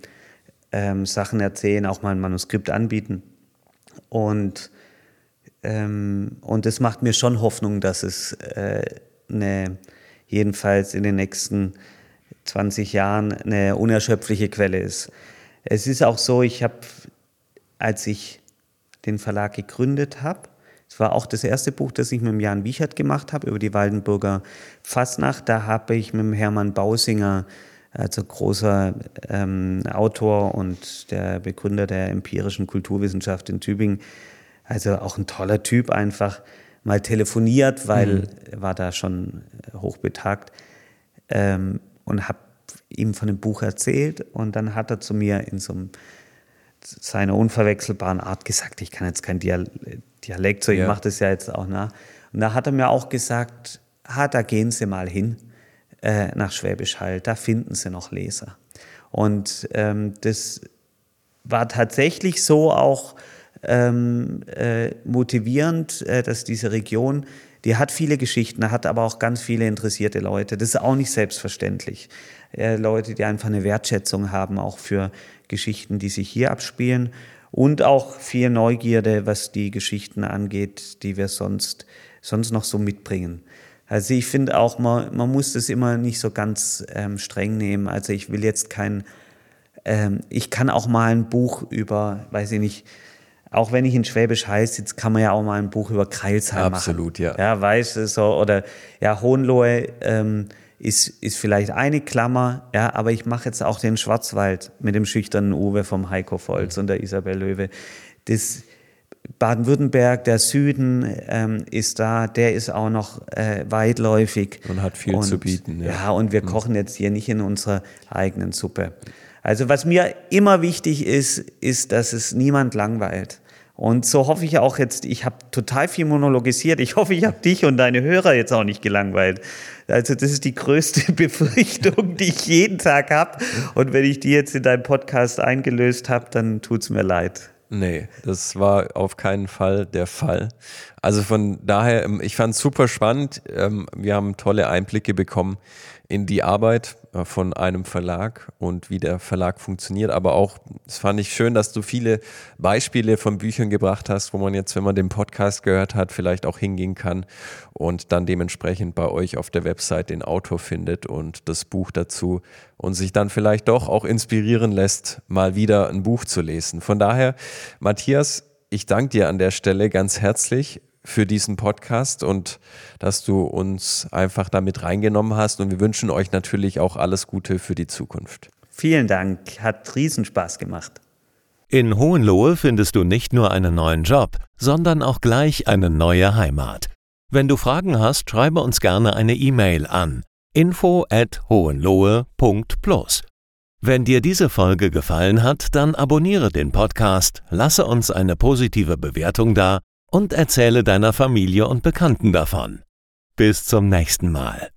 ähm, Sachen erzählen, auch mal ein Manuskript anbieten. Und, ähm, und das macht mir schon Hoffnung, dass es äh, eine, jedenfalls in den nächsten 20 Jahren eine unerschöpfliche Quelle ist. Es ist auch so, ich habe, als ich den Verlag gegründet habe, es war auch das erste Buch, das ich mit dem Jan Wiechert gemacht habe, über die Waldenburger Fasnacht. Da habe ich mit dem Hermann Bausinger, also großer ähm, Autor und der Begründer der empirischen Kulturwissenschaft in Tübingen, also auch ein toller Typ einfach, mal telefoniert, weil mhm. er war da schon hochbetagt ähm, und habe ihm von dem Buch erzählt und dann hat er zu mir in so einem, seiner unverwechselbaren Art gesagt, ich kann jetzt kein Dialekt Dialekt, so ich ja. mache das ja jetzt auch nach. Und da hat er mir auch gesagt, ah, da gehen Sie mal hin äh, nach Schwäbisch Hall, da finden Sie noch Leser. Und ähm, das war tatsächlich so auch ähm, äh, motivierend, äh, dass diese Region, die hat viele Geschichten, hat aber auch ganz viele interessierte Leute. Das ist auch nicht selbstverständlich. Äh, Leute, die einfach eine Wertschätzung haben, auch für Geschichten, die sich hier abspielen und auch viel Neugierde, was die Geschichten angeht, die wir sonst, sonst noch so mitbringen. Also ich finde auch, man, man muss das immer nicht so ganz ähm, streng nehmen. Also ich will jetzt kein, ähm, ich kann auch mal ein Buch über, weiß ich nicht, auch wenn ich in Schwäbisch Hall sitze, kann man ja auch mal ein Buch über Kreilsheim Absolut, machen. Absolut, ja. Ja, weißt du, so, oder ja, Hohenlohe ähm, ist, ist vielleicht eine Klammer, ja, aber ich mache jetzt auch den Schwarzwald mit dem schüchternen Uwe vom Heiko Volz und der Isabel Löwe. Das, Baden-Württemberg, der Süden ähm, ist da, der ist auch noch äh, weitläufig. Und hat viel und, zu bieten. Ja. ja, und wir mhm. kochen jetzt hier nicht in unserer eigenen Suppe. Also was mir immer wichtig ist, ist, dass es niemand langweilt. Und so hoffe ich auch jetzt, ich habe total viel monologisiert. Ich hoffe, ich habe dich und deine Hörer jetzt auch nicht gelangweilt. Also das ist die größte Befürchtung, die ich jeden Tag habe. Und wenn ich die jetzt in deinem Podcast eingelöst habe, dann tut es mir leid. Nee, das war auf keinen Fall der Fall. Also von daher, ähm, ich fand es super spannend. Ähm, wir haben tolle Einblicke bekommen in die Arbeit äh, von einem Verlag und wie der Verlag funktioniert. Aber auch, es fand ich schön, dass du viele Beispiele von Büchern gebracht hast, wo man jetzt, wenn man den Podcast gehört hat, vielleicht auch hingehen kann und dann dementsprechend bei euch auf der Website den Autor findet und das Buch dazu und sich dann vielleicht doch auch inspirieren lässt, mal wieder ein Buch zu lesen. Von daher, Matthias, ich danke dir an der Stelle ganz herzlich für diesen Podcast und dass du uns einfach damit reingenommen hast. Und wir wünschen euch natürlich auch alles Gute für die Zukunft. Vielen Dank, hat Riesenspaß gemacht. In Hohenlohe findest du nicht nur einen neuen Job, sondern auch gleich eine neue Heimat. Wenn du Fragen hast, schreibe uns gerne eine E-Mail an info at hohenlohe.plus. Wenn dir diese Folge gefallen hat, dann abonniere den Podcast, lasse uns eine positive Bewertung da und erzähle deiner Familie und Bekannten davon. Bis zum nächsten Mal.